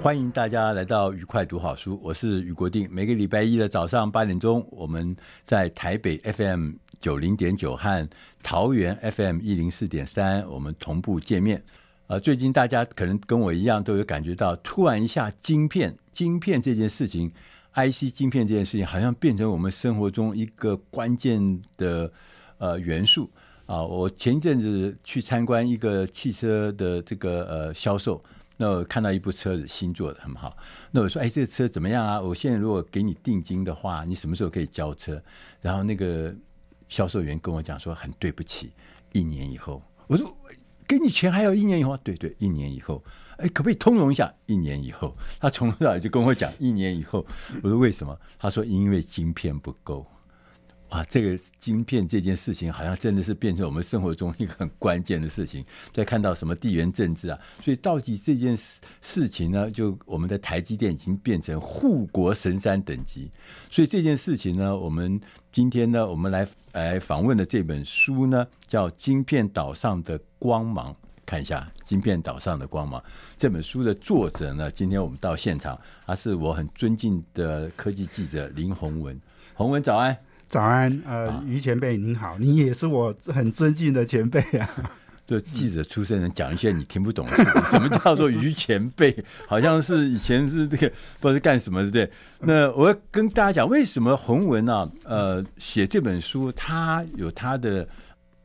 欢迎大家来到愉快读好书，我是俞国定。每个礼拜一的早上八点钟，我们在台北 FM 九零点九和桃园 FM 一零四点三，我们同步见面。呃，最近大家可能跟我一样都有感觉到，突然一下，晶片、晶片这件事情，IC 晶片这件事情，好像变成我们生活中一个关键的呃元素啊、呃。我前一阵子去参观一个汽车的这个呃销售。那我看到一部车子新做的很好，那我说：“哎，这个车怎么样啊？我现在如果给你定金的话，你什么时候可以交车？”然后那个销售员跟我讲说：“很对不起，一年以后。”我说：“给你钱还要一年以后？”对对，一年以后。哎，可不可以通融一下？一年以后，他从头到尾就跟我讲一年以后。我说：“为什么？”他说：“因为晶片不够。”哇，这个晶片这件事情好像真的是变成我们生活中一个很关键的事情。再看到什么地缘政治啊，所以到底这件事事情呢，就我们的台积电已经变成护国神山等级。所以这件事情呢，我们今天呢，我们来来访问的这本书呢，叫《晶片岛上的光芒》。看一下《晶片岛上的光芒》这本书的作者呢，今天我们到现场，他是我很尊敬的科技记者林宏文。宏文早安。早安，呃，于前辈您好，您也是我很尊敬的前辈啊。就记者出身人讲一些你听不懂的事情，什么叫做于前辈？好像是以前是这个不知道是干什么的，对？那我要跟大家讲，为什么洪文啊，呃，写这本书，他有他的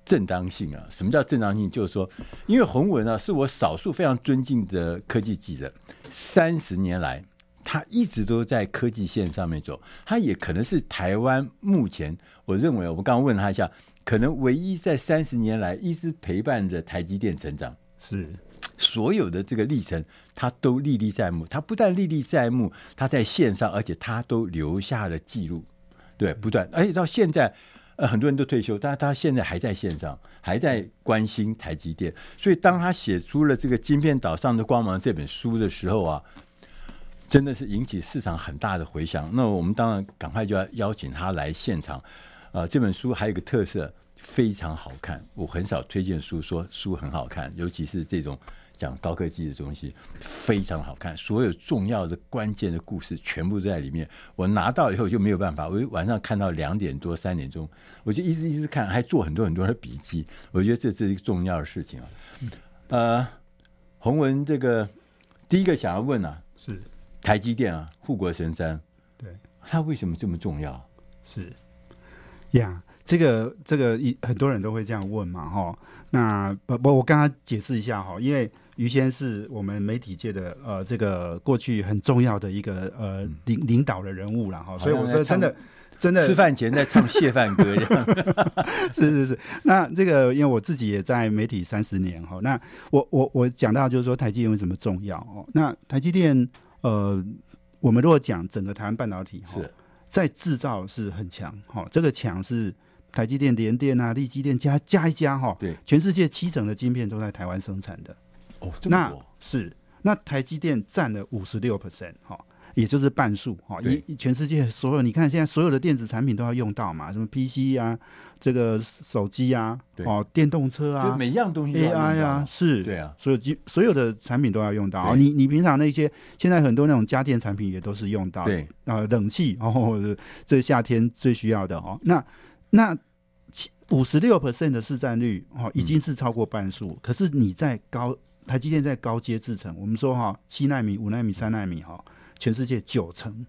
正当性啊？什么叫正当性？就是说，因为洪文啊，是我少数非常尊敬的科技记者，三十年来。他一直都在科技线上面走，他也可能是台湾目前，我认为，我刚刚问他一下，可能唯一在三十年来一直陪伴着台积电成长，是所有的这个历程，他都历历在目。他不但历历在目，他在线上，而且他都留下了记录，对，不断，而且到现在，呃，很多人都退休，但是他现在还在线上，还在关心台积电。所以，当他写出了这个《晶片岛上的光芒》这本书的时候啊。真的是引起市场很大的回响。那我们当然赶快就要邀请他来现场。呃，这本书还有一个特色，非常好看。我很少推荐书说书很好看，尤其是这种讲高科技的东西，非常好看。所有重要的关键的故事全部在里面。我拿到以后就没有办法，我晚上看到两点多三点钟，我就一直一直看，还做很多很多的笔记。我觉得这这是一个重要的事情啊。呃，洪文这个第一个想要问啊，是。台积电啊，护国神山，对，它为什么这么重要？是呀，yeah, 这个这个一很多人都会这样问嘛，哈。那不不，我刚刚解释一下哈，因为于先是我们媒体界的呃这个过去很重要的一个呃领领导的人物了哈，所以我说真的真的吃饭前在唱谢饭歌这样，是是是。那这个因为我自己也在媒体三十年哈，那我我我讲到就是说台积电为什么重要哦？那台积电。呃，我们如果讲整个台湾半导体哈，在制造是很强哈，这个强是台积电、联电啊、力积电加加一加哈，对，全世界七成的晶片都在台湾生产的。哦，那是那台积电占了五十六 percent 哈。也就是半数哈，一全世界所有你看现在所有的电子产品都要用到嘛，什么 PC 啊，这个手机啊，哦，电动车啊，每样东西 AI 啊，是，对啊，所有机所有的产品都要用到。你你平常那些现在很多那种家电产品也都是用到，对啊，冷气，然后这夏天最需要的哦。那那五十六 percent 的市占率哦，已经是超过半数。嗯、可是你在高台积电在高阶制程，我们说哈，七纳米、五纳米、三纳米哈，全世界九成，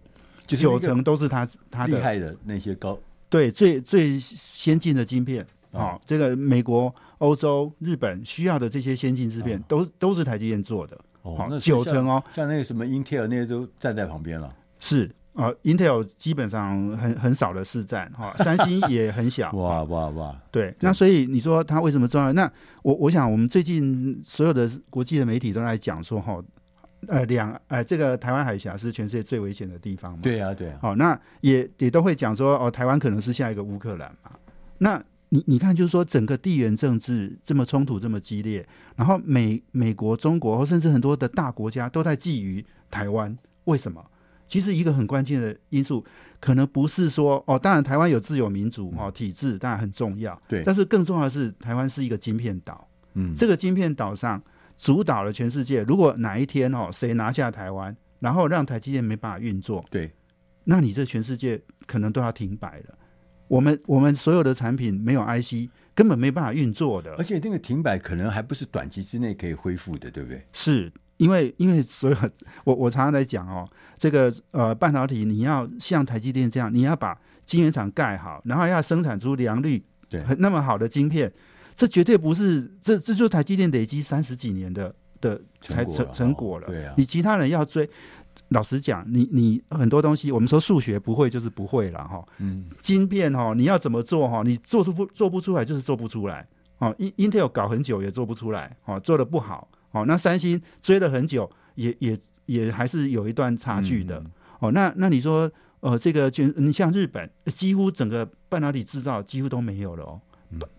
就是九成都是他他的厉害的那些高对最最先进的晶片。好、哦，这个美国、欧洲、日本需要的这些先进制片，都、哦、都是台积电做的。哦，那九成哦，像那个什么 Intel 那些都站在旁边了。是啊、呃、，Intel 基本上很很少的市占哈，三星也很小。哇哇哇！对，那所以你说它为什么重要？那我我想，我们最近所有的国际的媒体都在讲说哈，呃，两呃，这个台湾海峡是全世界最危险的地方嘛？对啊，对啊。好，那也也都会讲说哦，台湾可能是下一个乌克兰嘛？那你你看，就是说整个地缘政治这么冲突这么激烈，然后美美国、中国甚至很多的大国家都在觊觎台湾，为什么？其实一个很关键的因素，可能不是说哦，当然台湾有自由民主哦体制，当然很重要，对。但是更重要的是，台湾是一个晶片岛，嗯，这个晶片岛上主导了全世界。如果哪一天哦，谁拿下台湾，然后让台积电没办法运作，对，那你这全世界可能都要停摆了。我们我们所有的产品没有 IC，根本没办法运作的。而且那个停摆可能还不是短期之内可以恢复的，对不对？是因为因为所有我我常常在讲哦，这个呃半导体你要像台积电这样，你要把晶圆厂盖好，然后要生产出良率对那么好的晶片，这绝对不是这这就是台积电累积三十几年的的才成成果了。对啊，你其他人要追。老实讲，你你很多东西，我们说数学不会就是不会了哈。嗯，晶片哈，你要怎么做哈？你做出不做不出来就是做不出来。哦，Intel 搞很久也做不出来，哦，做的不好。哦，那三星追了很久，也也也还是有一段差距的。哦，那那你说，呃，这个就你像日本，几乎整个半导体制造几乎都没有了哦。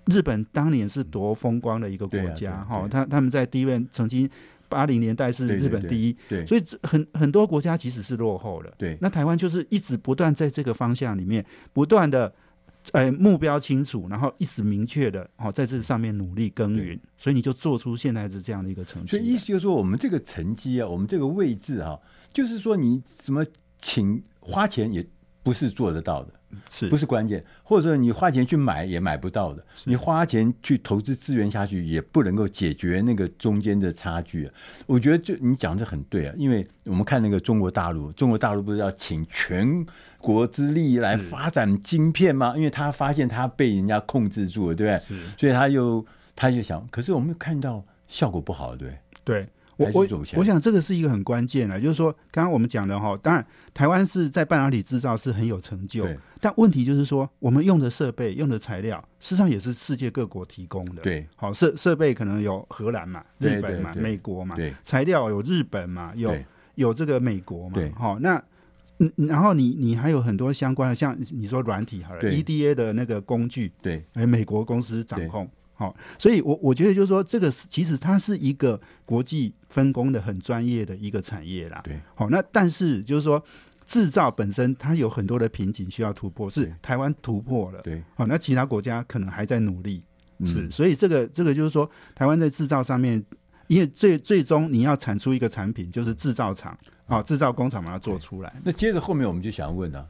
日本当年是多风光的一个国家哈，他他们在 DRAM 曾经。八零年代是日本第一，对，所以很很多国家其实是落后的。对，那台湾就是一直不断在这个方向里面不断的，呃，目标清楚，然后一直明确的哦，在这上面努力耕耘，所以你就做出现在是这样的一个成绩。所以意思就是说，我们这个成绩啊，我们这个位置啊，就是说你什么请花钱也不是做得到的。是不是关键？或者说你花钱去买也买不到的，你花钱去投资资源下去也不能够解决那个中间的差距啊。我觉得就你讲的很对啊，因为我们看那个中国大陆，中国大陆不是要请全国之力来发展晶片吗？因为他发现他被人家控制住了，对不对？所以他又他就想，可是我们看到效果不好，对对对。我我我想这个是一个很关键的，就是说刚刚我们讲的哈，当然台湾是在半导体制造是很有成就，但问题就是说我们用的设备、用的材料，事实上也是世界各国提供的。对，好设设备可能有荷兰嘛、日本嘛、美国嘛，材料有日本嘛，有有这个美国嘛，好那嗯，然后你你还有很多相关的，像你说软体好了，EDA 的那个工具，对，哎，美国公司掌控。好，所以我，我我觉得就是说，这个其实它是一个国际分工的很专业的一个产业啦。对，好，那但是就是说，制造本身它有很多的瓶颈需要突破，是台湾突破了。对，好，那其他国家可能还在努力。是，嗯、所以这个这个就是说，台湾在制造上面，因为最最终你要产出一个产品，就是制造厂啊，制造工厂把它做出来。那接着后面我们就想问啊，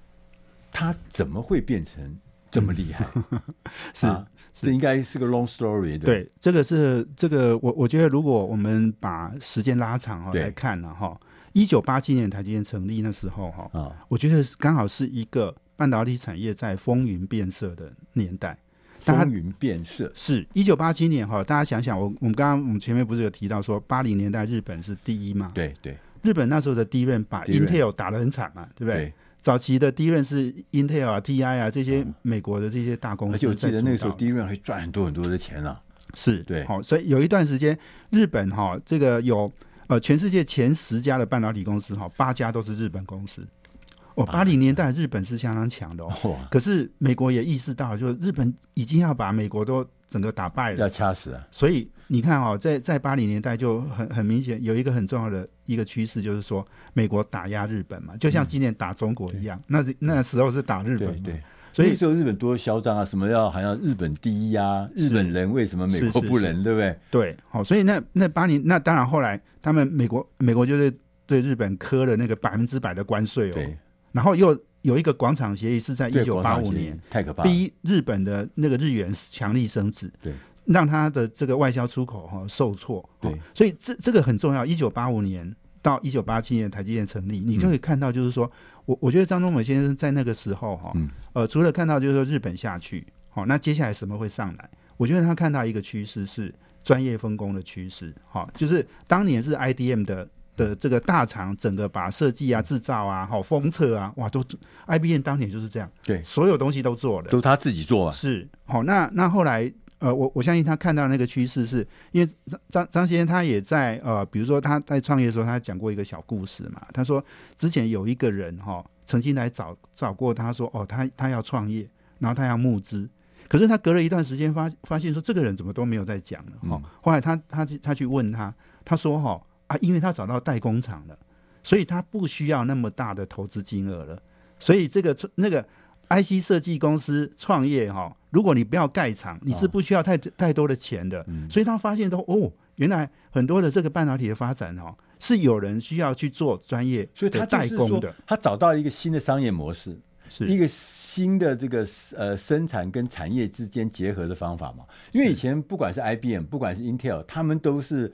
它怎么会变成这么厉害？是。啊这应该是个 long story 对。对，这个是这个我我觉得，如果我们把时间拉长哈来看呢哈，一九八七年台积电成立那时候哈，啊，我觉得刚好是一个半导体产业在风云变色的年代。风云变色是一九八七年哈，大家想想，我我们刚刚我们前面不是有提到说，八零年代日本是第一嘛？对对，日本那时候的 DRAM 把 Intel 打得很惨嘛，对不对？对早期的 DRAM 是 Intel 啊、TI 啊这些美国的这些大公司，而且我记得那个时候 DRAM 会赚很多很多的钱啊。是对，好，所以有一段时间，日本哈这个有呃全世界前十家的半导体公司哈，八家都是日本公司。哦，八零年代日本是相当强的哦，可是美国也意识到，就日本已经要把美国都整个打败了，要掐死啊。所以你看哦，在在八零年代就很很明显有一个很重要的一个趋势，就是说美国打压日本嘛，就像今年打中国一样。那那时候是打日本，对，所以那时候日本多嚣张啊，什么要好像日本第一啊，日本人为什么美国不能，对不对？对，好，所以那那八零那当然后来他们美国美国就是对日本课了那个百分之百的关税哦。然后又有一个广场协议是在一九八五年，太可怕，逼日本的那个日元强力升值，对，让他的这个外销出口哈受挫，对，所以这这个很重要。一九八五年到一九八七年台积电成立，你就可以看到，就是说、嗯、我我觉得张忠谋先生在那个时候哈，嗯、呃，除了看到就是说日本下去，好，那接下来什么会上来？我觉得他看到一个趋势是专业分工的趋势，好，就是当年是 IDM 的。的这个大厂，整个把设计啊、制造啊、好封测啊，哇，都 IBM 当年就是这样，对，所有东西都做的，都他自己做啊。是，好，那那后来，呃，我我相信他看到那个趋势，是因为张张张先生他也在呃，比如说他在创业的时候，他讲过一个小故事嘛。他说之前有一个人哈、哦，曾经来找找过他说，哦，他他要创业，然后他要募资，可是他隔了一段时间发发现说，这个人怎么都没有在讲了哈。后来他他他去问他，他说哈。哦啊，因为他找到代工厂了，所以他不需要那么大的投资金额了。所以这个那个 IC 设计公司创业哈、哦，如果你不要盖厂，你是不需要太太多的钱的。嗯、所以他发现都哦，原来很多的这个半导体的发展哈、哦，是有人需要去做专业，所以他代工的。他找到一个新的商业模式，是一个新的这个呃生产跟产业之间结合的方法嘛。因为以前不管是 IBM，不管是 Intel，他们都是。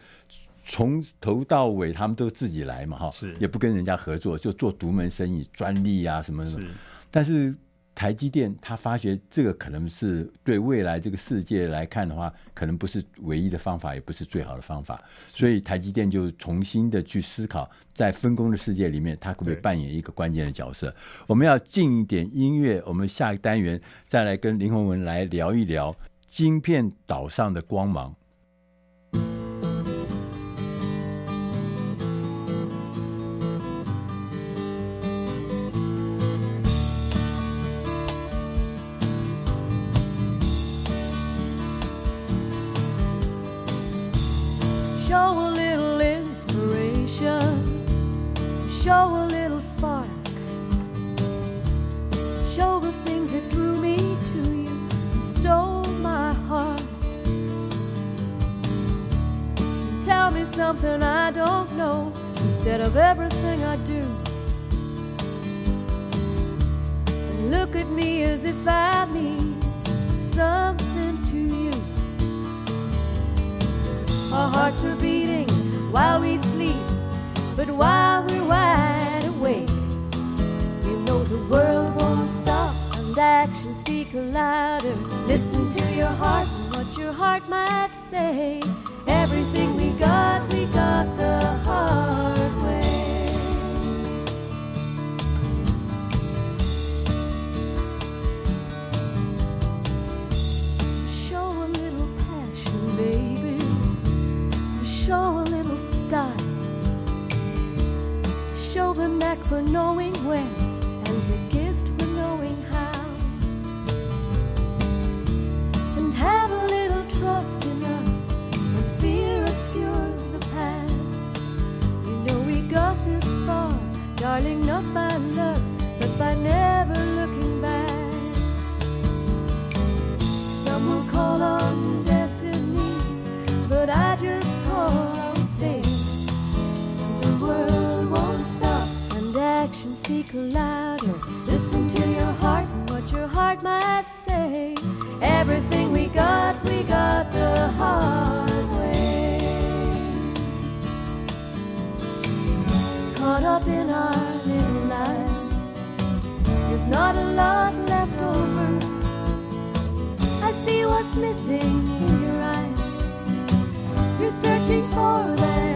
从头到尾，他们都自己来嘛，哈，是也不跟人家合作，就做独门生意，专利啊什么什么。是但是台积电他发觉这个可能是对未来这个世界来看的话，可能不是唯一的方法，也不是最好的方法。所以台积电就重新的去思考，在分工的世界里面，它可不可以扮演一个关键的角色？我们要进一点音乐，我们下一个单元再来跟林宏文来聊一聊晶片岛上的光芒。something I don't know instead of everything I do. Look at me as if I mean something to you. Our hearts are beating while we sleep, but while we're wide awake, we know the world won't stop and actions speak louder. Listen to your heart and what your heart might say. Everything we got, we got the hard way. Show a little passion, baby. Show a little style. Show the knack for knowing when obscures the path. You know we got this far, darling, not by luck, but by never looking back. Some will call on destiny, but I just call on faith. The world won't stop, and actions speak louder. Listen to your heart and what your heart might say. Everything in our little lives. There's not a lot left over. I see what's missing in your eyes. You're searching for that.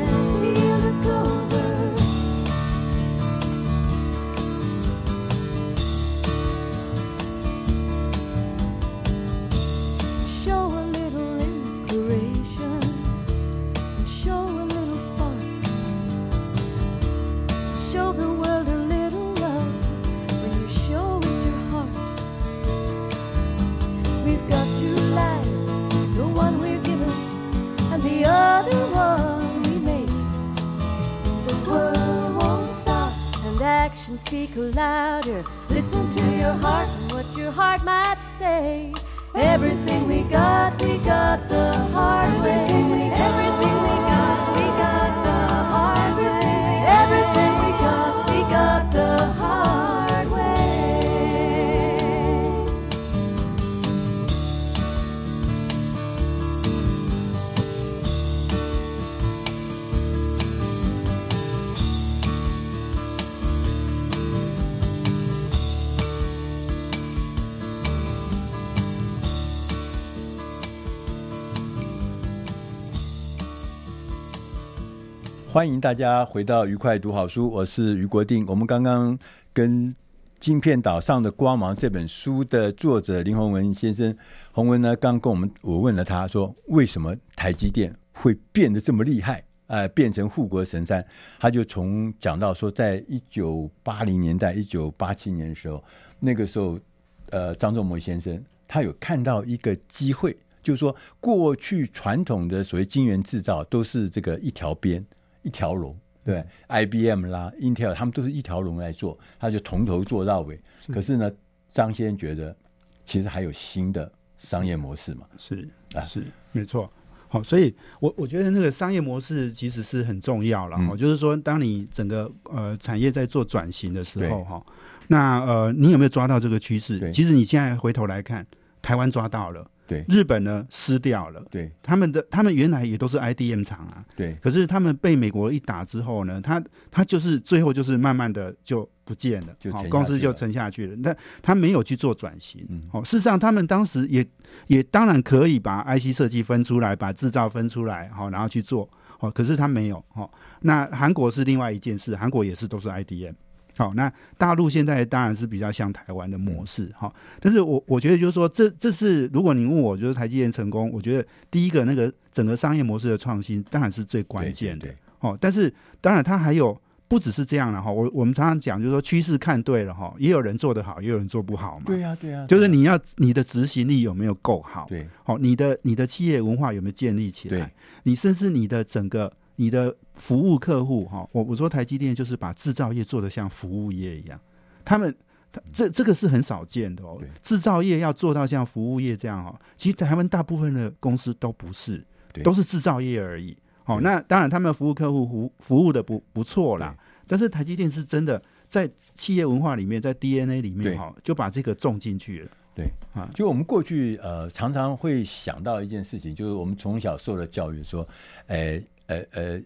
speak louder. Listen to your heart and what your heart might say. Everything we got. 欢迎大家回到愉快读好书，我是于国定。我们刚刚跟《晶片岛上的光芒》这本书的作者林宏文先生，宏文呢刚跟我们我问了他说，为什么台积电会变得这么厉害？呃，变成护国神山，他就从讲到说，在一九八零年代、一九八七年的时候，那个时候，呃，张忠谋先生他有看到一个机会，就是说，过去传统的所谓晶圆制造都是这个一条边一条龙，对，IBM 啦、Intel 他们都是一条龙来做，他就从头做到尾。可是呢，张先生觉得其实还有新的商业模式嘛？是啊，是没错。好，所以我我觉得那个商业模式其实是很重要了哈、嗯，就是说，当你整个呃产业在做转型的时候哈，那呃你有没有抓到这个趋势？其实你现在回头来看，台湾抓到了。对，日本呢失掉了。对，他们的他们原来也都是 IDM 厂啊。对，可是他们被美国一打之后呢，他他就是最后就是慢慢的就不见了，就公司就沉下去了。但他没有去做转型。嗯，哦，事实上他们当时也也当然可以把 IC 设计分出来，把制造分出来，好，然后去做。哦，可是他没有。哦，那韩国是另外一件事，韩国也是都是 IDM。好，那大陆现在当然是比较像台湾的模式哈，但是我我觉得就是说，这这是如果你问我，就是台积电成功，我觉得第一个那个整个商业模式的创新当然是最关键的。哦，但是当然它还有不只是这样了哈，我我们常常讲就是说趋势看对了哈，也有人做得好，也有人做不好嘛。对呀对呀，就是你要你的执行力有没有够好？对，好，你的你的企业文化有没有建立起来？你甚至你的整个。你的服务客户哈，我我说台积电就是把制造业做得像服务业一样，他们这这个是很少见的哦。制造业要做到像服务业这样哦，其实台湾大部分的公司都不是，都是制造业而已。好，那当然他们服务客户服服务的不不错啦，但是台积电是真的在企业文化里面，在 DNA 里面哈，就把这个种进去了。对啊，就我们过去呃常常会想到一件事情，就是我们从小受的教育说，诶。呃呃呃，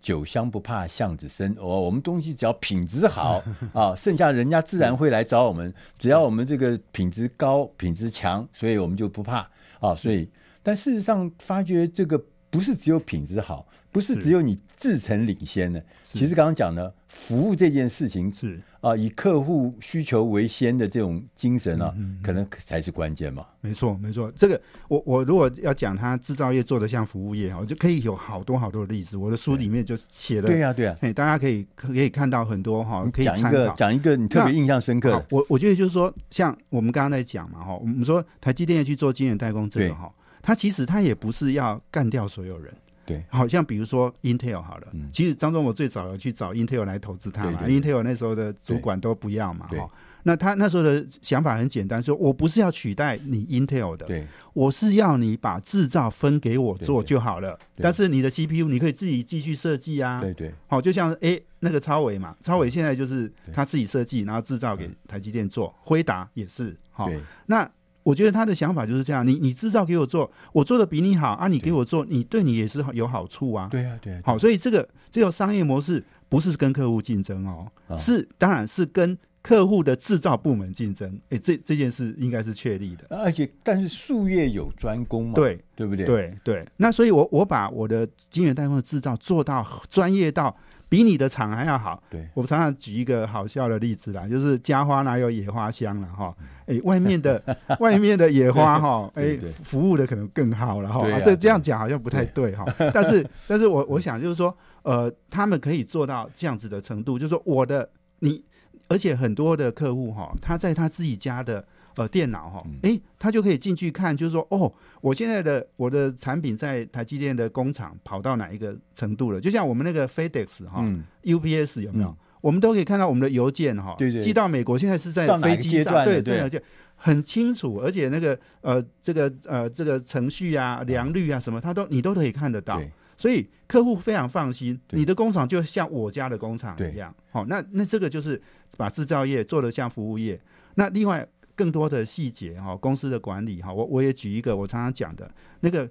酒香不怕巷子深哦，我们东西只要品质好 啊，剩下人家自然会来找我们。只要我们这个品质高、品质强，所以我们就不怕啊。所以，但事实上发觉这个不是只有品质好，不是只有你自成领先的。其实刚刚讲的服务这件事情是。啊，以客户需求为先的这种精神啊，嗯嗯嗯，可能才是关键嘛。没错，没错。这个我我如果要讲它制造业做得像服务业，我就可以有好多好多的例子。我的书里面就写了。对呀，对呀。哎，大家可以可以看到很多哈，可以。讲一个，讲一个你特别印象深刻。我我觉得就是说，像我们刚刚在讲嘛哈，我们说台积电去做晶圆代工这个哈，它其实它也不是要干掉所有人。对，好像比如说 Intel 好了，嗯、其实张忠谋最早有去找 Intel 来投资他嘛，Intel 那时候的主管都不要嘛，哈，那他那时候的想法很简单，说我不是要取代你 Intel 的，对，我是要你把制造分给我做就好了，但是你的 CPU 你可以自己继续设计啊，对对，好，就像哎那个超伟嘛，超伟现在就是他自己设计，然后制造给台积电做，辉达也是，好，那。我觉得他的想法就是这样，你你制造给我做，我做的比你好啊，你给我做，你对你也是有好处啊。对啊，对啊。好，所以这个这个商业模式不是跟客户竞争哦，哦是当然是跟客户的制造部门竞争。哎，这这件事应该是确立的。而且，但是术业有专攻嘛，对对不对？对对。那所以我我把我的晶圆代工的制造做到专业到。比你的厂还要好。对，我常常举一个好笑的例子啦，就是家花哪有野花香了哈？哎、欸，外面的 外面的野花哈，哎、欸，服务的可能更好了哈。啊，这这样讲好像不太对哈。但是，但是我我想就是说，呃，他们可以做到这样子的程度，就是说我的你，而且很多的客户哈，他在他自己家的。呃，电脑哈，哎、欸，他就可以进去看，就是说，哦，我现在的我的产品在台积电的工厂跑到哪一个程度了？就像我们那个 FedEx 哈、嗯、，UPS 有没有、嗯？我们都可以看到我们的邮件哈，寄到美国，现在是在飞机上，对对，对很清楚，而且那个呃，这个呃，这个程序啊、良率啊什么，他都你都可以看得到，所以客户非常放心。你的工厂就像我家的工厂一样，好，那那这个就是把制造业做得像服务业。那另外。更多的细节哈，公司的管理哈，我我也举一个我常常讲的那个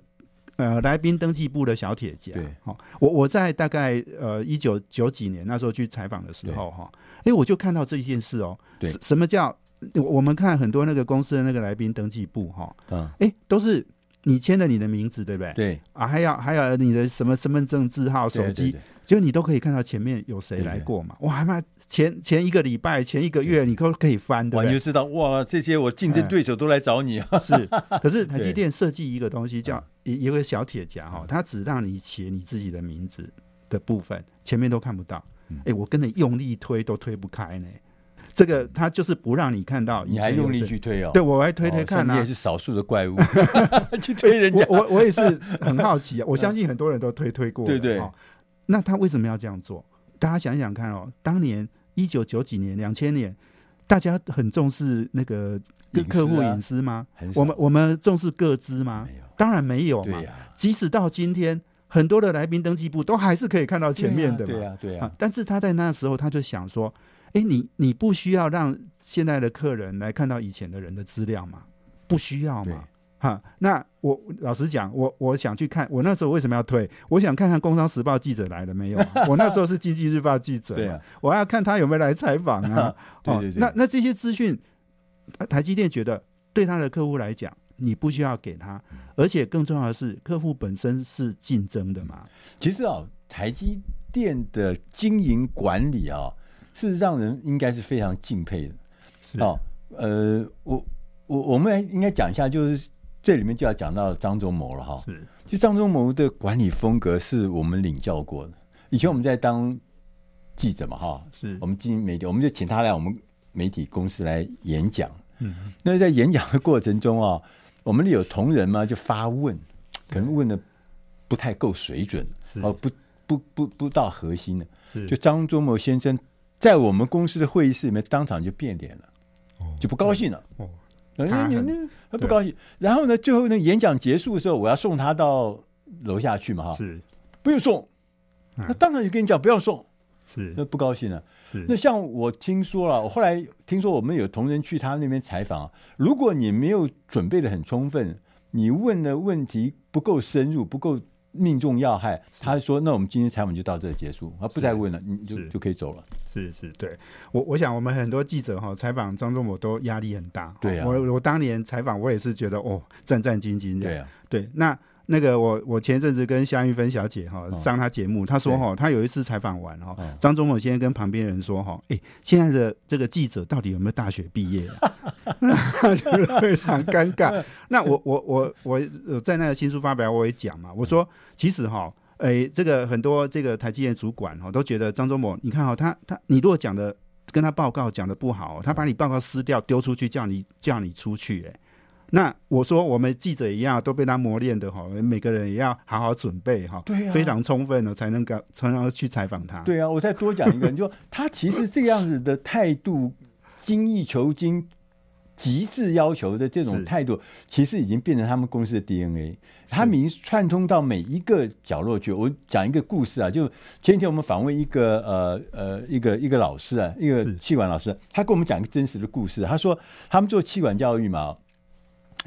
呃来宾登记簿的小铁夹，好，我我在大概呃一九九几年那时候去采访的时候哈，哎、欸、我就看到这件事哦，对。什么叫我们看很多那个公司的那个来宾登记簿哈，嗯，哎、欸、都是你签了你的名字，对不对？对啊，还有还有你的什么身份证字号、手机，就你都可以看到前面有谁来过嘛。哇，妈，前前一个礼拜、前一个月，你都可以翻，对不对？你就知道哇，这些我竞争对手都来找你啊。嗯、是，可是台积电设计一个东西叫一一个小铁夹哈，它只让你写你自己的名字的部分，前面都看不到。哎、我跟你用力推都推不开呢。这个他就是不让你看到，你还用力去推哦？对，我还推推看啊。你也是少数的怪物，去推人家。我我，我也是很好奇啊，我相信很多人都推推过。对对。那他为什么要这样做？大家想想看哦，当年一九九几年、两千年，大家很重视那个跟客户隐私吗？我们我们重视各资吗？当然没有嘛。即使到今天，很多的来宾登记簿都还是可以看到前面的嘛。对呀对呀。但是他在那时候，他就想说。哎，你你不需要让现在的客人来看到以前的人的资料吗？不需要嘛？哈，那我老实讲，我我想去看，我那时候为什么要退？我想看看《工商时报》记者来了没有？我那时候是《经济日报》记者，对啊，我要看他有没有来采访啊。对对对，那那这些资讯，台积电觉得对他的客户来讲，你不需要给他，而且更重要的是，客户本身是竞争的嘛。其实啊，台积电的经营管理啊。是让人应该是非常敬佩的，是哦，呃，我我我们来应该讲一下，就是这里面就要讲到张忠谋了哈。是，其实张忠谋的管理风格是我们领教过的。以前我们在当记者嘛，哈，是我们经营媒体，我们就请他来我们媒体公司来演讲。嗯，那在演讲的过程中啊，我们有同仁嘛，就发问，可能问的不太够水准，哦，不不不不到核心的，是就张忠谋先生。在我们公司的会议室里面，当场就变脸了，就不高兴了。哦，你你他不高兴。然后呢，最后呢，演讲结束的时候，我要送他到楼下去嘛，哈，是不用送。那当场就跟你讲不要送，是那不高兴了。是那像我听说了，我后来听说我们有同仁去他那边采访，如果你没有准备的很充分，你问的问题不够深入，不够。命中要害，他说：“那我们今天采访就到这结束，啊，不再问了，你就就可以走了。”是是，对我我想我们很多记者哈采访张忠谋都压力很大。对啊，我我当年采访我也是觉得哦战战兢兢的。对啊，对那。那个我我前阵子跟夏玉芬小姐哈上她节目，她说哈，她有一次采访完哈，张忠谋先生跟旁边人说哈，哎，现在的这个记者到底有没有大学毕业啊？就是非常尴尬。那我我我我在那个新书发表我也讲嘛，我说其实哈，哎，这个很多这个台积电主管哈都觉得张忠谋，你看哈，他他你如果讲的跟他报告讲的不好，他把你报告撕掉丢出去，叫你叫你出去，哎。那我说，我们记者一样都被他磨练的哈，每个人也要好好准备哈，对啊，非常充分的才能够才能去采访他。对啊，我再多讲一个，你说他其实这样子的态度，精益求精、极致要求的这种态度，其实已经变成他们公司的 DNA。他们已经串通到每一个角落去。我讲一个故事啊，就前几天我们访问一个呃呃一个一个老师啊，一个气管老师，他跟我们讲一个真实的故事。他说他们做气管教育嘛。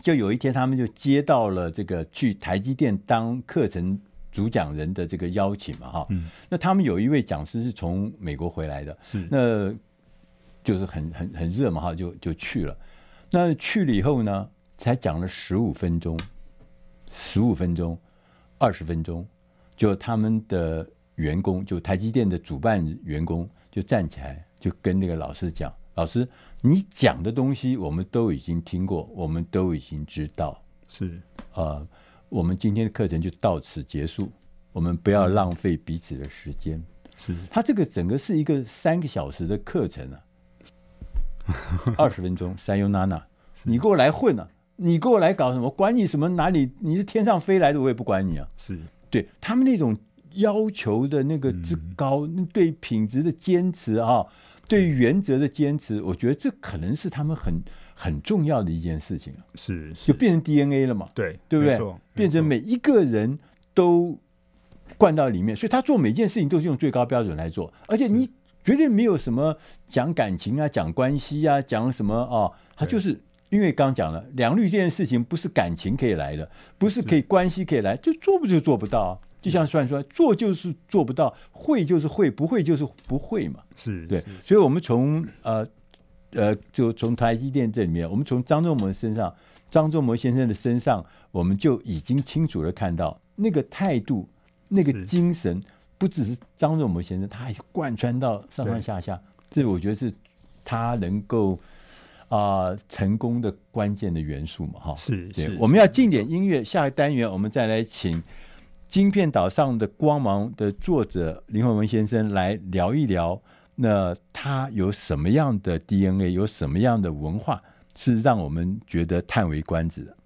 就有一天，他们就接到了这个去台积电当课程主讲人的这个邀请嘛，哈。嗯。那他们有一位讲师是从美国回来的，是。那就是很很很热嘛，哈，就就去了。那去了以后呢，才讲了十五分钟，十五分钟，二十分钟，就他们的员工，就台积电的主办员工，就站起来，就跟那个老师讲，老师。你讲的东西我们都已经听过，我们都已经知道。是啊、呃，我们今天的课程就到此结束，我们不要浪费彼此的时间。是，他这个整个是一个三个小时的课程啊，二十分钟，三优娜娜，你给我来混啊，你给我来搞什么？管你什么哪里？你是天上飞来的，我也不管你啊。是，对他们那种要求的那个之高，嗯、对品质的坚持啊。对原则的坚持，我觉得这可能是他们很很重要的一件事情是，是，就变成 DNA 了嘛？对，对不对？变成每一个人都灌到里面，所以他做每件事情都是用最高标准来做，而且你绝对没有什么讲感情啊、讲关系啊、讲什么啊，他就是因为刚讲了良率这件事情不是感情可以来的，不是可以关系可以来，就做不就做不到啊。就像算说，做就是做不到，会就是会，不会就是不会嘛。是对，是所以我们从呃呃，就从台积电这里面，我们从张仲谋身上张仲谋先生的身上，我们就已经清楚的看到那个态度、那个精神，不只是张仲谋先生，他还贯穿到上上下下。这我觉得是他能够啊、呃、成功的关键的元素嘛，哈。是，对，是我们要进点音乐，下个单元我们再来请。芯片岛上的光芒的作者林慧文先生来聊一聊，那他有什么样的 DNA，有什么样的文化，是让我们觉得叹为观止的。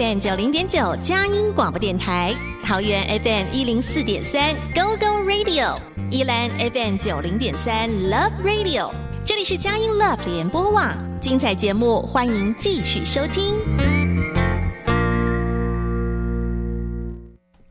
FM 九零点九佳音广播电台，桃园 FM 一零四点三 Go Go Radio，宜兰 FM 九零点三 Love Radio，这里是佳音 Love 联播网，精彩节目欢迎继续收听。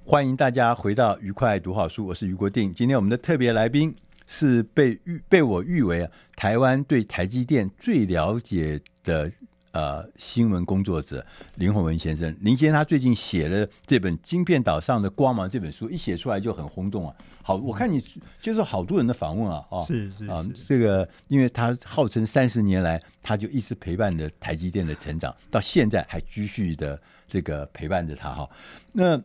欢迎大家回到愉快读好书，我是于国定。今天我们的特别来宾是被誉被我誉为台湾对台积电最了解的。呃，新闻工作者林宏文先生，林先生他最近写了这本《晶片岛上的光芒》这本书，一写出来就很轰动啊。好，我看你接受好多人的访问啊，哦，是是啊，这个因为他号称三十年来他就一直陪伴着台积电的成长，到现在还继续的这个陪伴着他哈。那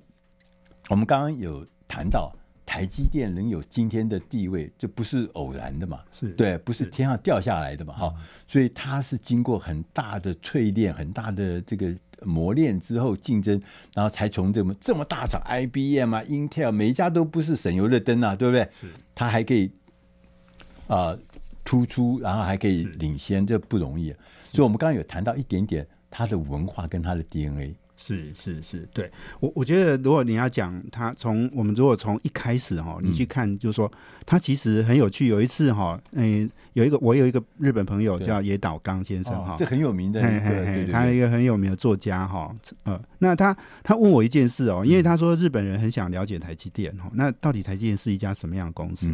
我们刚刚有谈到。台积电能有今天的地位，这不是偶然的嘛？是对，不是天上掉下来的嘛？哈，所以它是经过很大的淬炼、很大的这个磨练之后竞争，然后才从这么这么大厂 IBM 啊、Intel 每一家都不是省油的灯啊，对不对？是，它还可以啊、呃、突出，然后还可以领先，这不容易。所以，我们刚刚有谈到一点点它的文化跟它的 DNA。是是是，对我我觉得，如果你要讲他从我们如果从一开始哈，你去看，就是说他其实很有趣。有一次哈，嗯，有一个我有一个日本朋友叫野岛刚先生哈，这很有名的，对对，他一个很有名的作家哈，呃，那他他问我一件事哦，因为他说日本人很想了解台积电哈，那到底台积电是一家什么样的公司？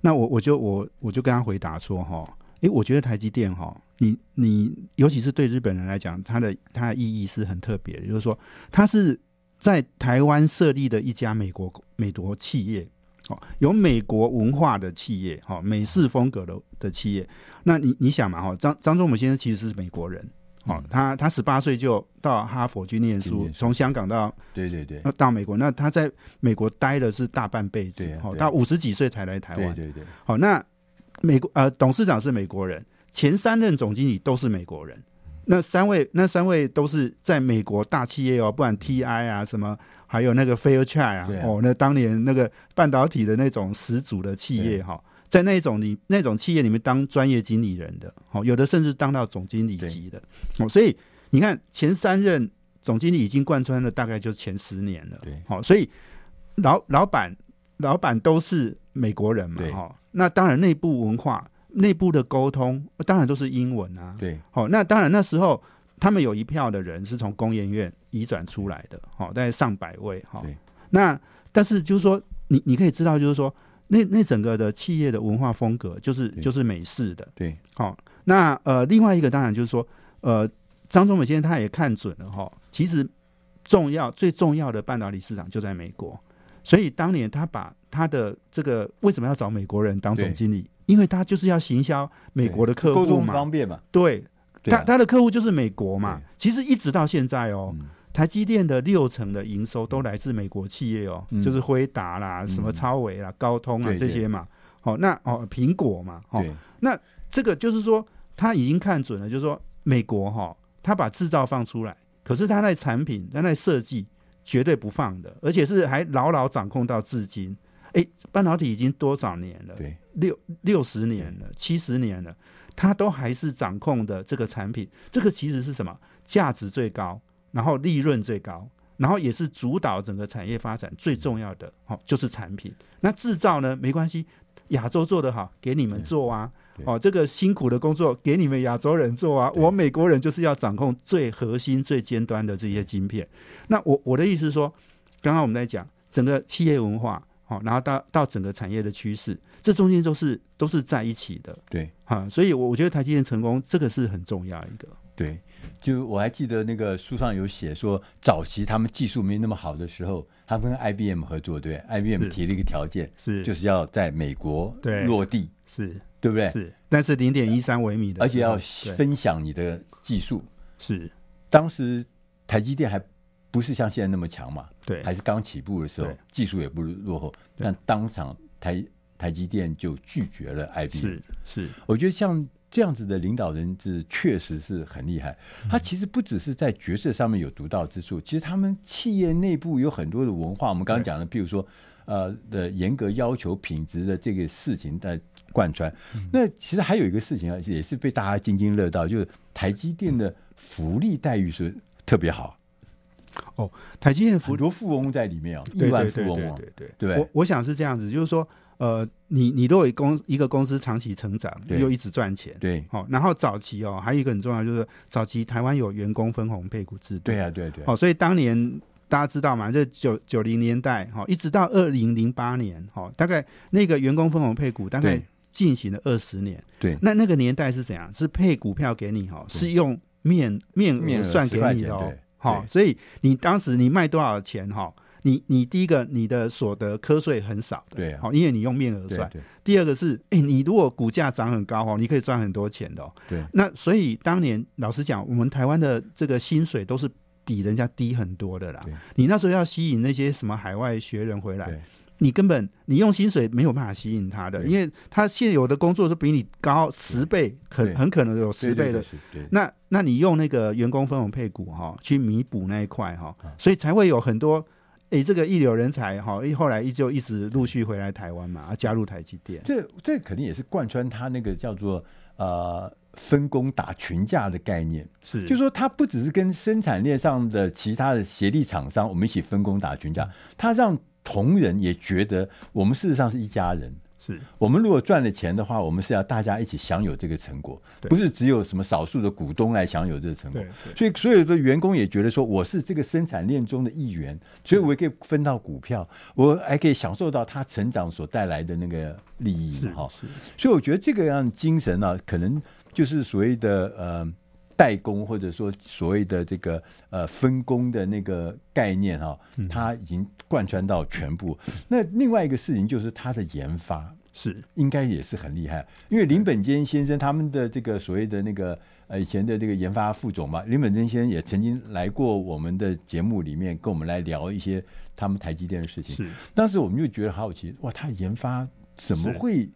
那我我就我我就跟他回答说哈。诶，我觉得台积电哈，你你尤其是对日本人来讲，它的它的意义是很特别的，就是说它是在台湾设立的一家美国美国企业，哦，有美国文化的企业，哈，美式风格的的企业。那你你想嘛，哈，张张忠谋先生其实是美国人，哦，他他十八岁就到哈佛去念书，从香港到对对对到美国，那他在美国待的是大半辈子，哦，到五十几岁才来台湾，对对对，好那。美国呃，董事长是美国人，前三任总经理都是美国人。那三位那三位都是在美国大企业哦，不管 TI 啊什么，还有那个 Fairchild 啊，啊哦，那当年那个半导体的那种始祖的企业哈，在那种你那种企业里面当专业经理人的，哦，有的甚至当到总经理级的哦。所以你看前三任总经理已经贯穿了大概就前十年了，对，好，所以老老板老板都是美国人嘛，哈。那当然，内部文化、内部的沟通，当然都是英文啊。对，好，那当然那时候他们有一票的人是从工研院移转出来的，好，大概上百位，哈。那但是就是说，你你可以知道，就是说，那那整个的企业的文化风格，就是就是美式的。对，好，那呃，另外一个当然就是说，呃，张忠谋先生他也看准了哈，其实重要最重要的半导体市场就在美国，所以当年他把。他的这个为什么要找美国人当总经理？因为他就是要行销美国的客户嘛，方便嘛。对，他他的客户就是美国嘛。其实一直到现在哦，台积电的六成的营收都来自美国企业哦，就是辉达啦、什么超微啦、高通啊这些嘛。好，那哦苹果嘛，哦，那这个就是说他已经看准了，就是说美国哈，他把制造放出来，可是他在产品、他在设计绝对不放的，而且是还牢牢掌控到至今。哎，半导体已经多少年了？对，六六十年了，七十年了，它都还是掌控的这个产品。这个其实是什么？价值最高，然后利润最高，然后也是主导整个产业发展最重要的。哦，就是产品。那制造呢？没关系，亚洲做得好，给你们做啊。哦，这个辛苦的工作给你们亚洲人做啊。我美国人就是要掌控最核心、最尖端的这些晶片。那我我的意思是说，刚刚我们在讲整个企业文化。好，然后到到整个产业的趋势，这中间都是都是在一起的。对，哈，所以，我我觉得台积电成功，这个是很重要一个。对，就我还记得那个书上有写说，早期他们技术没那么好的时候，他们跟 IBM 合作，对，IBM 提了一个条件，是就是要在美国落地，是对不对？是，但是零点一三微米的，而且要分享你的技术。是，当时台积电还。不是像现在那么强嘛？对，还是刚起步的时候，技术也不落后。但当场台台积电就拒绝了 IBM。是是，我觉得像这样子的领导人，是确实是很厉害。他其实不只是在决策上面有独到之处，其实他们企业内部有很多的文化。我们刚刚讲的，比如说呃的严格要求品质的这个事情在贯穿。那其实还有一个事情啊，也是被大家津津乐道，就是台积电的福利待遇是特别好。哦，台积电很多富翁在里面啊，亿万富翁啊，对对对对，我我想是这样子，就是说，呃，你你如果公一个公司长期成长，又一直赚钱，对，好，然后早期哦，还有一个很重要，就是早期台湾有员工分红配股制度，对啊，对对，好，所以当年大家知道嘛，这九九零年代哈，一直到二零零八年哈，大概那个员工分红配股大概进行了二十年，对，那那个年代是怎样？是配股票给你哈，是用面面面算给你的哦。好，所以你当时你卖多少钱哈？你你第一个你的所得科税很少的，对，好，因为你用面额算。第二个是，哎、欸，你如果股价涨很高哦，你可以赚很多钱的。对，那所以当年老实讲，我们台湾的这个薪水都是比人家低很多的啦。你那时候要吸引那些什么海外学人回来。你根本你用薪水没有办法吸引他的，因为他现有的工作是比你高十倍，很很可能有十倍的。那那你用那个员工分红配股哈，去弥补那一块哈，所以才会有很多诶这个一流人才哈，后来依旧一直陆续回来台湾嘛，加入台积电。这这肯定也是贯穿他那个叫做呃分工打群架的概念，是，就是说他不只是跟生产链上的其他的协力厂商，我们一起分工打群架，他让同仁也觉得我们事实上是一家人。是我们如果赚了钱的话，我们是要大家一起享有这个成果，不是只有什么少数的股东来享有这个成果。所以所有的员工也觉得说，我是这个生产链中的一员，所以我也可以分到股票，我还可以享受到他成长所带来的那个利益哈。所以我觉得这个样精神呢、啊，可能就是所谓的呃代工，或者说所谓的这个呃分工的那个概念哈、啊，它已经贯穿到全部。那另外一个事情就是它的研发。是应该也是很厉害，因为林本坚先生他们的这个所谓的那个呃以前的这个研发副总嘛，林本坚先生也曾经来过我们的节目里面跟我们来聊一些他们台积电的事情。是，当时我们就觉得好奇，哇，他研发怎么会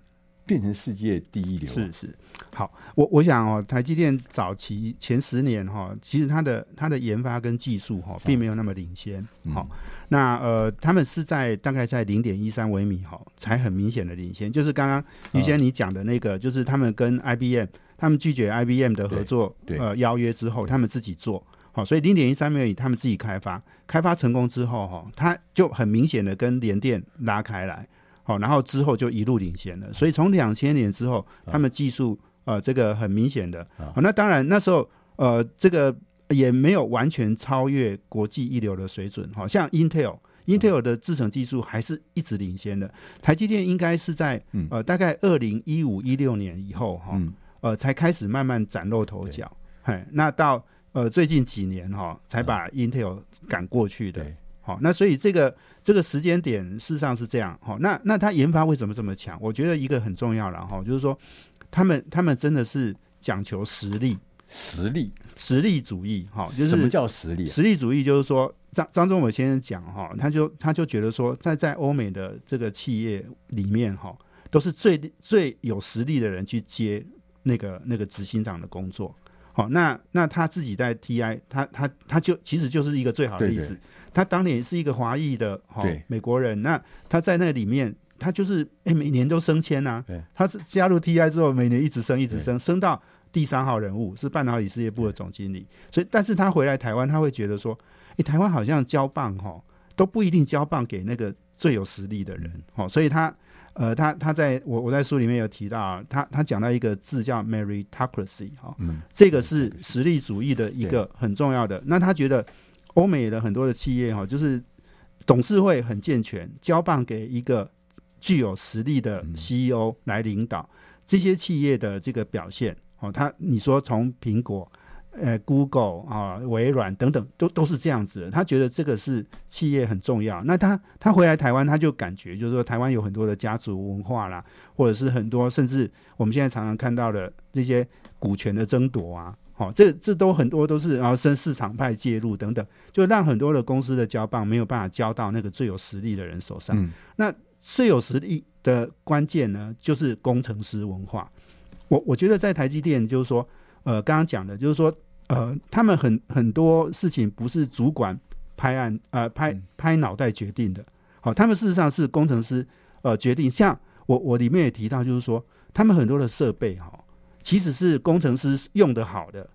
变成世界第一流啊？是是，好，我我想哦，台积电早期前十年哈，其实它的它的研发跟技术哈，并没有那么领先，好。嗯那呃，他们是在大概在零点一三微米哈，才很明显的领先。就是刚刚于先你讲的那个，就是他们跟 IBM，他们拒绝 IBM 的合作呃邀约之后，他们自己做。好，所以零点一三微米他们自己开发，开发成功之后哈，他就很明显的跟联电拉开来，好，然后之后就一路领先了。所以从两千年之后，他们技术呃这个很明显的，好，那当然那时候呃这个。也没有完全超越国际一流的水准，好像 Intel，Intel 的制程技术还是一直领先的。台积电应该是在呃大概二零一五一六年以后哈，呃才开始慢慢崭露头角。嘿，那到呃最近几年哈，才把 Intel 赶过去的。好，那所以这个这个时间点事实上是这样。好，那那他研发为什么这么强？我觉得一个很重要了哈，就是说他们他们真的是讲求实力。实力，实力主义，哈，就是什么叫实力？实力主义就是说，张张忠伟先生讲，哈，他就他就觉得说，在在欧美的这个企业里面，哈，都是最最有实力的人去接那个那个执行长的工作，好，那那他自己在 TI，他他他就其实就是一个最好的例子。对对，他当年是一个华裔的哈美国人，那他在那里面，他就是哎每年都升迁啊，他是加入 TI 之后，每年一直升一直升，升到。第三号人物是半导体事业部的总经理，所以，但是他回来台湾，他会觉得说，诶，台湾好像交棒哈都不一定交棒给那个最有实力的人，哦，所以他，呃，他他在我我在书里面有提到，他他讲到一个字叫 meritocracy 哈，这个是实力主义的一个很重要的。那他觉得欧美的很多的企业哈，就是董事会很健全，交棒给一个具有实力的 CEO 来领导这些企业的这个表现。哦，他你说从苹果、呃，Google 啊、微软等等，都都是这样子的。他觉得这个是企业很重要。那他他回来台湾，他就感觉就是说，台湾有很多的家族文化啦，或者是很多甚至我们现在常常看到的这些股权的争夺啊，好、哦，这这都很多都是然后生市场派介入等等，就让很多的公司的交棒没有办法交到那个最有实力的人手上。嗯、那最有实力的关键呢，就是工程师文化。我我觉得在台积电，就是说，呃，刚刚讲的，就是说，呃，他们很很多事情不是主管拍案，呃，拍拍脑袋决定的，好，他们事实上是工程师，呃，决定。像我我里面也提到，就是说，他们很多的设备，哈，其实是工程师用得好的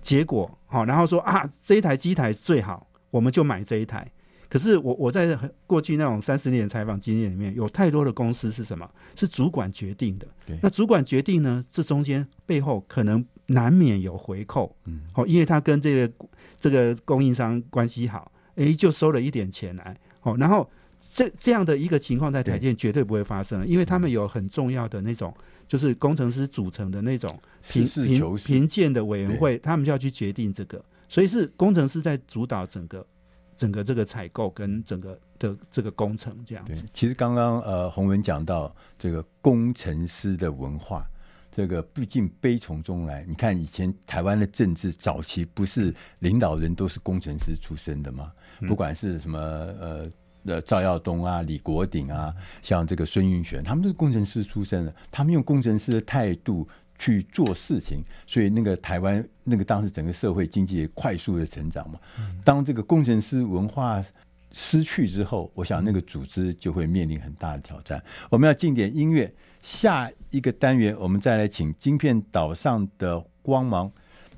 结果，好，然后说啊，这一台机台最好，我们就买这一台。可是我我在过去那种三十年采访经验里面，有太多的公司是什么？是主管决定的。那主管决定呢？这中间背后可能难免有回扣。嗯，好，因为他跟这个这个供应商关系好，诶，就收了一点钱来。好，然后这这样的一个情况在台积电绝对不会发生，因为他们有很重要的那种，就是工程师组成的那种评评评鉴的委员会，他们就要去决定这个，所以是工程师在主导整个。整个这个采购跟整个的这个工程这样子，其实刚刚呃洪文讲到这个工程师的文化，这个毕竟悲从中来。你看以前台湾的政治早期不是领导人都是工程师出身的吗？不管是什么呃呃赵耀东啊、李国鼎啊，像这个孙运璇，他们都是工程师出身的，他们用工程师的态度。去做事情，所以那个台湾那个当时整个社会经济快速的成长嘛。当这个工程师文化失去之后，我想那个组织就会面临很大的挑战。我们要进点音乐，下一个单元我们再来请晶片岛上的光芒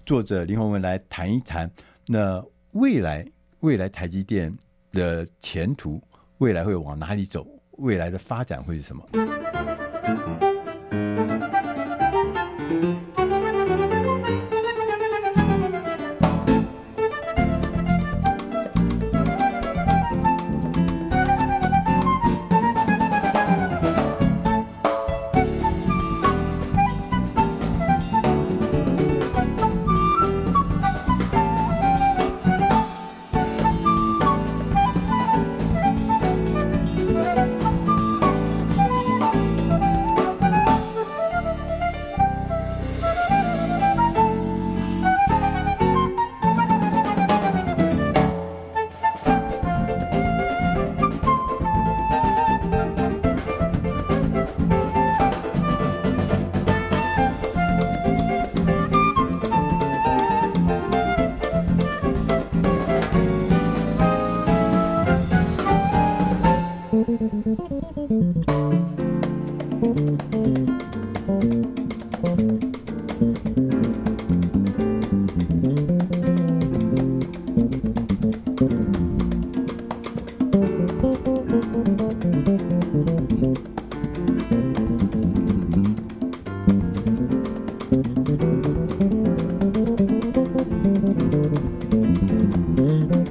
作者林宏文来谈一谈，那未来未来台积电的前途，未来会往哪里走？未来的发展会是什么？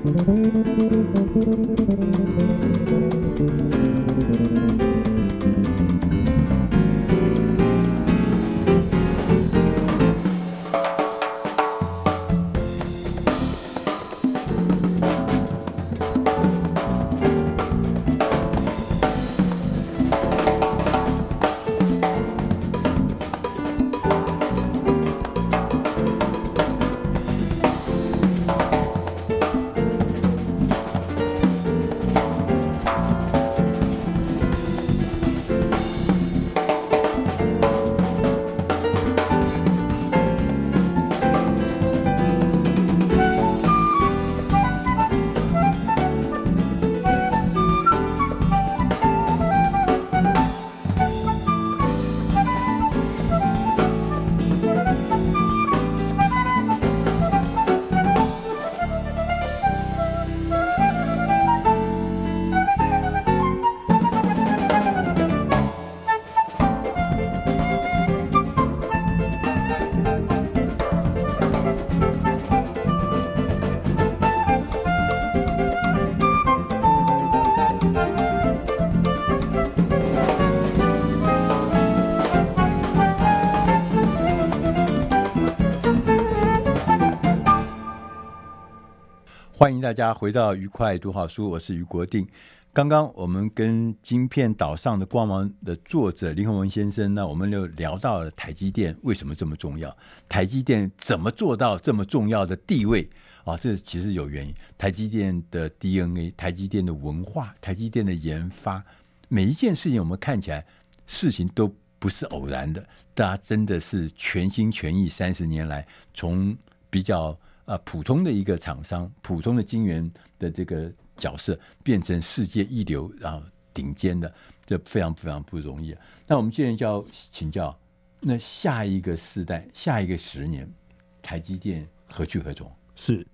欢迎大家回到愉快读好书，我是于国定。刚刚我们跟晶片岛上的光芒的作者林宏文先生呢，我们就聊到了台积电为什么这么重要，台积电怎么做到这么重要的地位啊？这其实有原因，台积电的 DNA，台积电的文化，台积电的研发，每一件事情我们看起来事情都不是偶然的，大家真的是全心全意，三十年来从比较。啊，普通的一个厂商，普通的晶圆的这个角色，变成世界一流，然后顶尖的，这非常非常不容易。那我们现在就要请教，那下一个世代，下一个十年，台积电何去何从？是，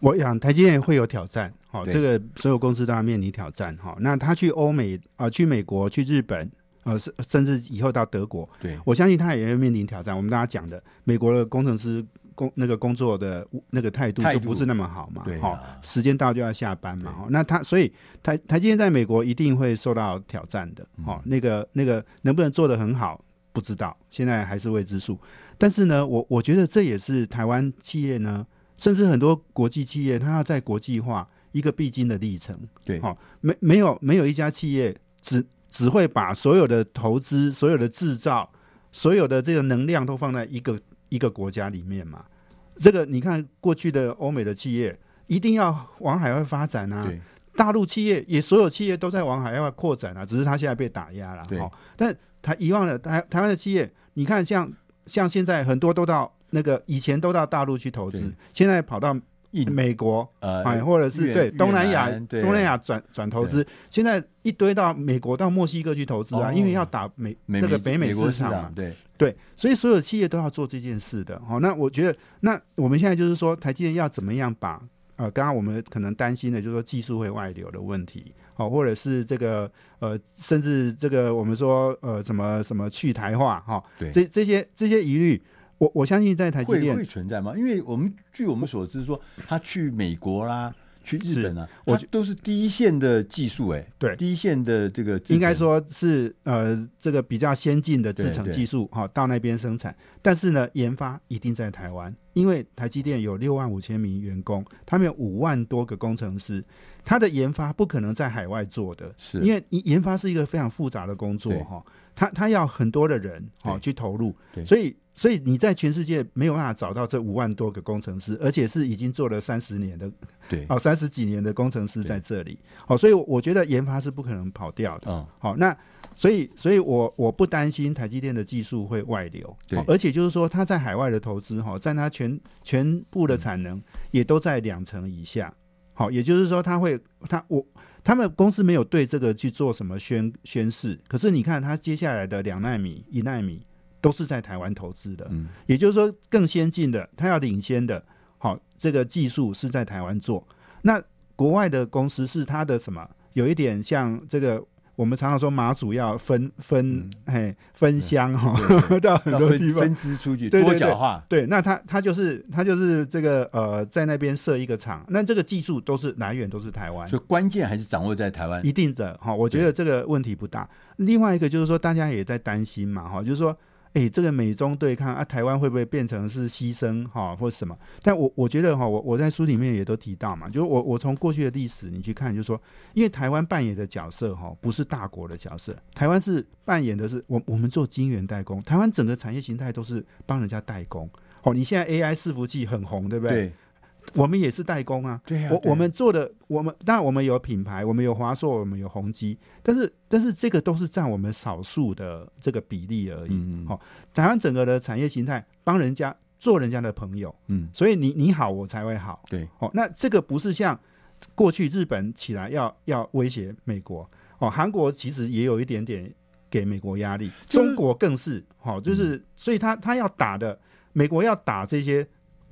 我想台积电会有挑战，好，这个所有公司都要面临挑战，哈。那他去欧美啊，去美国，去日本，呃，甚甚至以后到德国，对，我相信他也会面临挑战。我们大家讲的，美国的工程师。工那个工作的那个态度就不是那么好嘛，好、啊，时间到就要下班嘛，那他所以台台积电在美国一定会受到挑战的，好、嗯，那个那个能不能做得很好不知道，现在还是未知数。但是呢，我我觉得这也是台湾企业呢，甚至很多国际企业，它要在国际化一个必经的历程。对，好，没没有没有一家企业只只会把所有的投资、所有的制造、所有的这个能量都放在一个。一个国家里面嘛，这个你看过去的欧美的企业一定要往海外发展啊，大陆企业也所有企业都在往海外扩展啊，只是它现在被打压了。哦，但台遗忘了台台湾的企业，你看像像现在很多都到那个以前都到大陆去投资，现在跑到美国，呃，哎，或者是对东南亚，东南亚转转投资，现在一堆到美国到墨西哥去投资啊，因为要打美那个北美市场嘛，对。对，所以所有企业都要做这件事的。好，那我觉得，那我们现在就是说，台积电要怎么样把呃，刚刚我们可能担心的，就是说技术会外流的问题，好，或者是这个呃，甚至这个我们说呃，什么什么去台化哈，对，这这些这些疑虑。我我相信在台积电会会存在吗？因为我们据我们所知说，他去美国啦，去日本啊，我都是第一线的技术，哎，对，第一线的这个应该说是呃这个比较先进的制程技术哈，到那边生产。但是呢，研发一定在台湾，因为台积电有六万五千名员工，他们有五万多个工程师，他的研发不可能在海外做的，是因为研发是一个非常复杂的工作哈，他他要很多的人哈去投入，所以。所以你在全世界没有办法找到这五万多个工程师，而且是已经做了三十年的，对，哦，三十几年的工程师在这里，好，所以我觉得研发是不可能跑掉的，嗯，好，那所以，所以我我不担心台积电的技术会外流，对，而且就是说他在海外的投资，哈，占他全全部的产能也都在两成以下，好，也就是说他会他我他们公司没有对这个去做什么宣宣示，可是你看他接下来的两纳米、一纳米。都是在台湾投资的，嗯，也就是说更先进的，它要领先的，好，这个技术是在台湾做。那国外的公司是它的什么？有一点像这个，我们常常说马祖要分分，哎、嗯，分乡哈，到很多地方分支出去，多角化。对，那他他就是他就是这个呃，在那边设一个厂，那这个技术都是来源都是台湾，所以关键还是掌握在台湾。一定的哈，我觉得这个问题不大。另外一个就是说，大家也在担心嘛，哈，就是说。哎、这个美中对抗啊，台湾会不会变成是牺牲哈，或什么？但我我觉得哈，我我在书里面也都提到嘛，就是我我从过去的历史你去看，就是说，因为台湾扮演的角色哈，不是大国的角色，台湾是扮演的是我我们做晶圆代工，台湾整个产业形态都是帮人家代工。哦，你现在 AI 伺服器很红，对不？对。我们也是代工啊，对啊，我我们做的，我们当然我们有品牌，我们有华硕，我们有宏基，但是但是这个都是占我们少数的这个比例而已。嗯好、台湾整个的产业形态，帮人家做人家的朋友，嗯，所以你你好，我才会好。对，哦，那这个不是像过去日本起来要要威胁美国，哦，韩国其实也有一点点给美国压力，就是、中国更是，好、哦，就是、嗯、所以他他要打的，美国要打这些。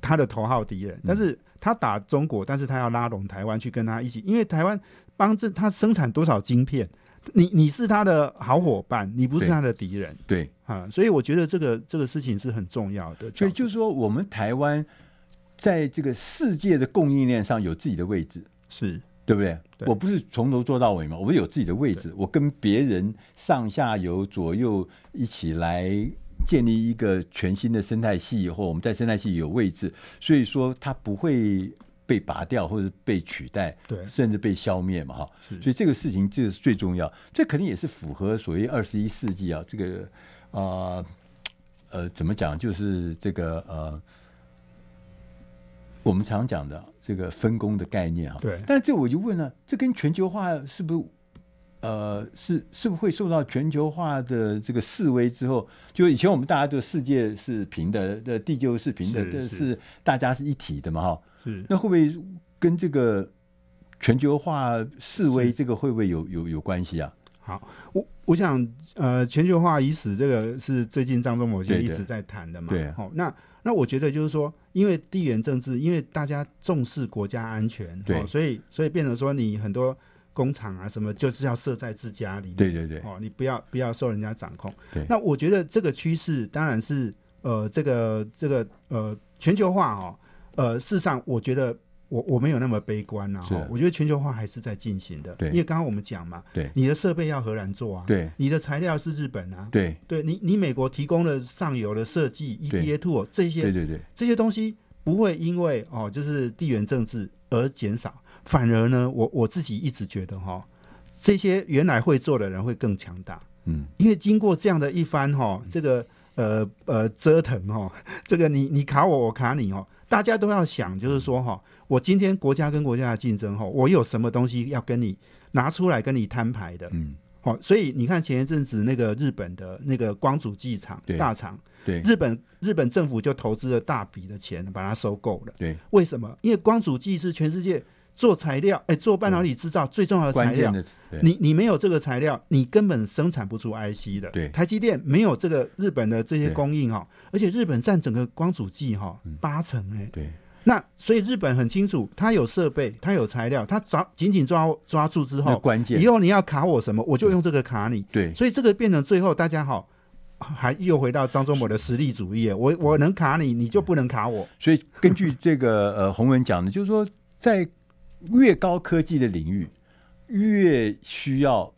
他的头号敌人，但是他打中国，但是他要拉拢台湾去跟他一起，因为台湾帮着他生产多少晶片，你你是他的好伙伴，你不是他的敌人，对啊，所以我觉得这个这个事情是很重要的。所以就是说，我们台湾在这个世界的供应链上有自己的位置，是对不对？对，我不是从头做到尾嘛，我有自己的位置，我跟别人上下游左右一起来。建立一个全新的生态系以后，我们在生态系有位置，所以说它不会被拔掉或者被取代，对，甚至被消灭嘛，哈。所以这个事情就是最重要，这肯定也是符合所谓二十一世纪啊，这个啊呃，呃怎么讲，就是这个呃我们常讲的这个分工的概念啊。对。但这我就问了，这跟全球化是不是？呃，是是不是会受到全球化的这个示威之后，就以前我们大家就世界是平的，的地球是平的，是，是，是大家是一体的嘛，哈。是。那会不会跟这个全球化示威这个会不会有有有关系啊？好，我我想，呃，全球化已死这个是最近张忠谋先生一直在谈的嘛。对，对。好，那那我觉得就是说，因为地缘政治，因为大家重视国家安全，对，所以所以变成说你很多。工厂啊，什么就是要设在自家里面。对对对，哦，你不要不要受人家掌控。对，那我觉得这个趋势当然是呃，这个这个呃，全球化哦，呃，事实上我觉得我我没有那么悲观啊。哈，我觉得全球化还是在进行的。对，因为刚刚我们讲嘛，对，你的设备要荷兰做啊，对，你的材料是日本啊，对，对你你美国提供的上游的设计，EDA tool 这些，对对对，这些东西不会因为哦，就是地缘政治而减少。反而呢，我我自己一直觉得哈，这些原来会做的人会更强大，嗯，因为经过这样的一番哈，这个呃呃折腾哈，这个你你卡我我卡你哦，大家都要想就是说哈，我今天国家跟国家的竞争哈，我有什么东西要跟你拿出来跟你摊牌的，嗯，好，所以你看前一阵子那个日本的那个光祖机厂大厂，对，日本日本政府就投资了大笔的钱把它收购了。对，为什么？因为光祖机是全世界做材料，哎，做半导体制造最重要的材料。你你没有这个材料，你根本生产不出 IC 的。对，台积电没有这个日本的这些供应哈，而且日本占整个光祖机哈八成哎。对。那所以日本很清楚，它有设备，它有材料，它抓紧紧抓抓住之后，关键以后你要卡我什么，我就用这个卡你。对，所以这个变成最后大家好，还又回到张忠谋的实力主义，我我能卡你，你就不能卡我。所以根据这个呃洪文讲的，就是说在越高科技的领域，越需要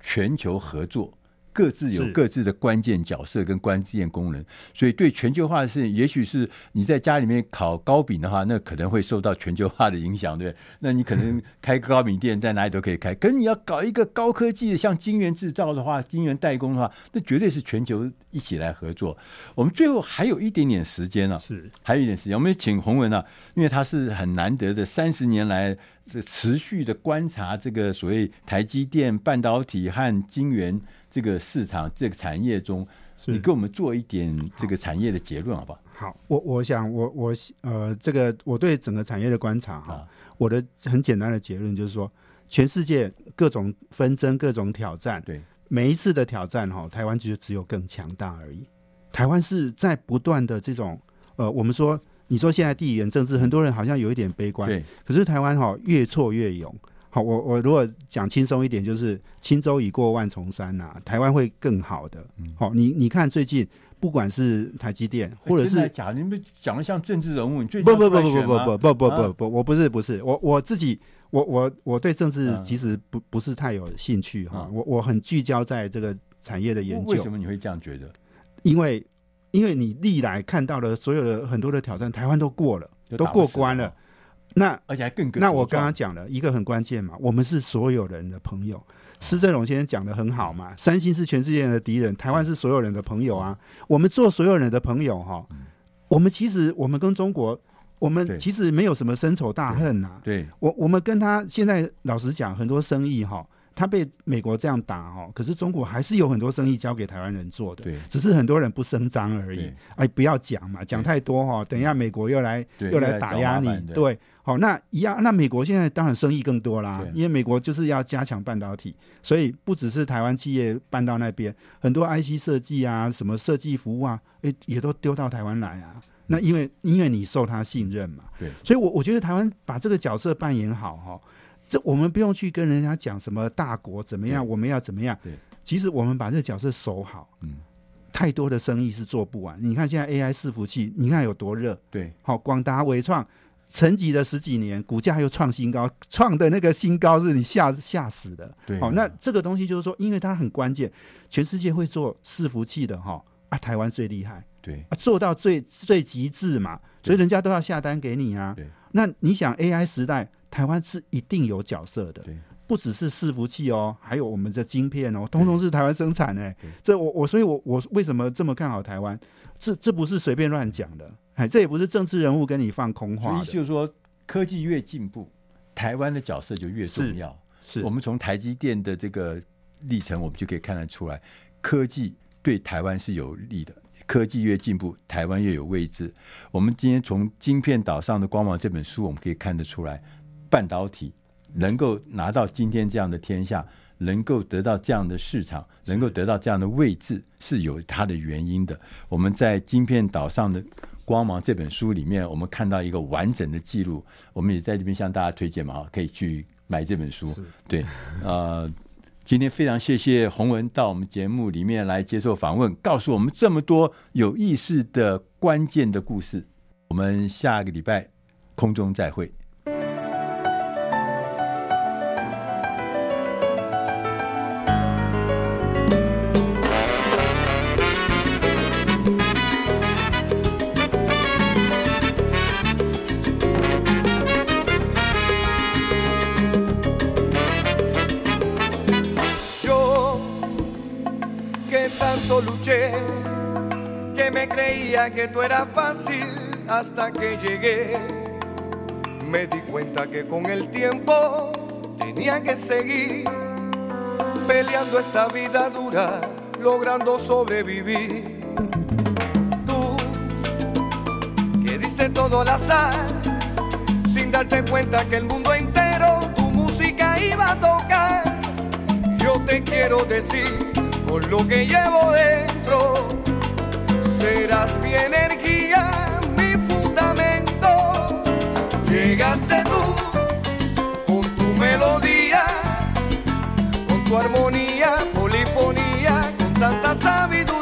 全球合作。各自有各自的关键角色跟关键功能，所以对全球化的事情，也许是你在家里面烤糕饼的话，那可能会受到全球化的影响，对？那你可能开个糕饼店在哪里都可以开，可是你要搞一个高科技的，像晶圆制造的话，晶圆代工的话，那绝对是全球一起来合作。我们最后还有一点点时间了，是还有一点时间，我们请洪文啊，因为他是很难得的三十年来这持续的观察这个所谓台积电半导体和晶圆。这个市场这个产业中，你给我们做一点这个产业的结论好不好？好，我我想我我呃，这个我对整个产业的观察哈，我的很简单的结论就是说，全世界各种纷争、各种挑战，对每一次的挑战哈，台湾就只有更强大而已。台湾是在不断的这种呃，我们说你说现在地缘政治，很多人好像有一点悲观，对，可是台湾哈越挫越勇。好，我我如果讲轻松一点，就是轻舟已过万重山呐、啊，台湾会更好的。好，你你看最近不管是台积电，或者是假，你们讲的像政治人物，你最不不不不不不不不不不不，我不是不是我我自己，我我我对政治其实不不是太有兴趣哈，我我很聚焦在这个产业的研究。为什么你会这样觉得？因为因为你历来看到的所有的很多的挑战，台湾都过了，都过关了。那而且还更那我刚刚讲了一个很关键嘛，我们是所有人的朋友。施正荣先生讲的很好嘛，三星是全世界的敌人，台湾是所有人的朋友啊。我们做所有人的朋友哈，我们其实我们跟中国，我们其实没有什么深仇大恨呐。对，我我们跟他现在老实讲，很多生意哈。他被美国这样打哈，可是中国还是有很多生意交给台湾人做的，对，只是很多人不声张而已。哎，不要讲嘛，讲太多哈，等一下美国又来又来打压你，对，好，那一样，那美国现在当然生意更多啦，因为美国就是要加强半导体，所以不只是台湾企业搬到那边，很多 IC 设计啊，什么设计服务啊，哎，也都丢到台湾来啊。那因为因为你受他信任嘛，对，所以我我觉得台湾把这个角色扮演好哈。这我们不用去跟人家讲什么大国怎么样，我们要怎么样？对，其实我们把这个角色守好，嗯，太多的生意是做不完。你看现在 AI 伺服器，你看有多热？对，好，广达、伟创沉寂了十几年，股价又创新高，创的那个新高是你吓吓死的。对，好，那这个东西就是说，因为它很关键，全世界会做伺服器的哈啊，台湾最厉害，对，啊，做到最最极致嘛，所以人家都要下单给你啊。对，那你想 AI 时代？台湾是一定有角色的，对不只是伺服器哦，还有我们的晶片哦，通通是台湾生产的。这我我所以我，我我为什么这么看好台湾？这这不是随便乱讲的，哎，这也不是政治人物跟你放空话。所以就是说，科技越进步，台湾的角色就越重要。是，是我们从台积电的这个历程，我们就可以看得出来，科技对台湾是有利的。科技越进步，台湾越有位置。我们今天从《晶片岛上的光芒》这本书，我们可以看得出来。半导体能够拿到今天这样的天下，能够得到这样的市场，能够得到这样的位置，是有它的原因的。我们在《晶片岛上的光芒》这本书里面，我们看到一个完整的记录。我们也在这边向大家推荐嘛，可以去买这本书。对，呃，今天非常谢谢洪文到我们节目里面来接受访问，告诉我们这么多有意思的关键的故事。我们下个礼拜空中再会。creía que tú eras fácil hasta que llegué. Me di cuenta que con el tiempo tenía que seguir peleando esta vida dura, logrando sobrevivir. Tú, que diste todo al azar, sin darte cuenta que el mundo entero tu música iba a tocar. Yo te quiero decir, por lo que llevo dentro serás mi energía, mi fundamento. Llegaste tú con tu melodía, con tu armonía, polifonía, con tanta sabiduría.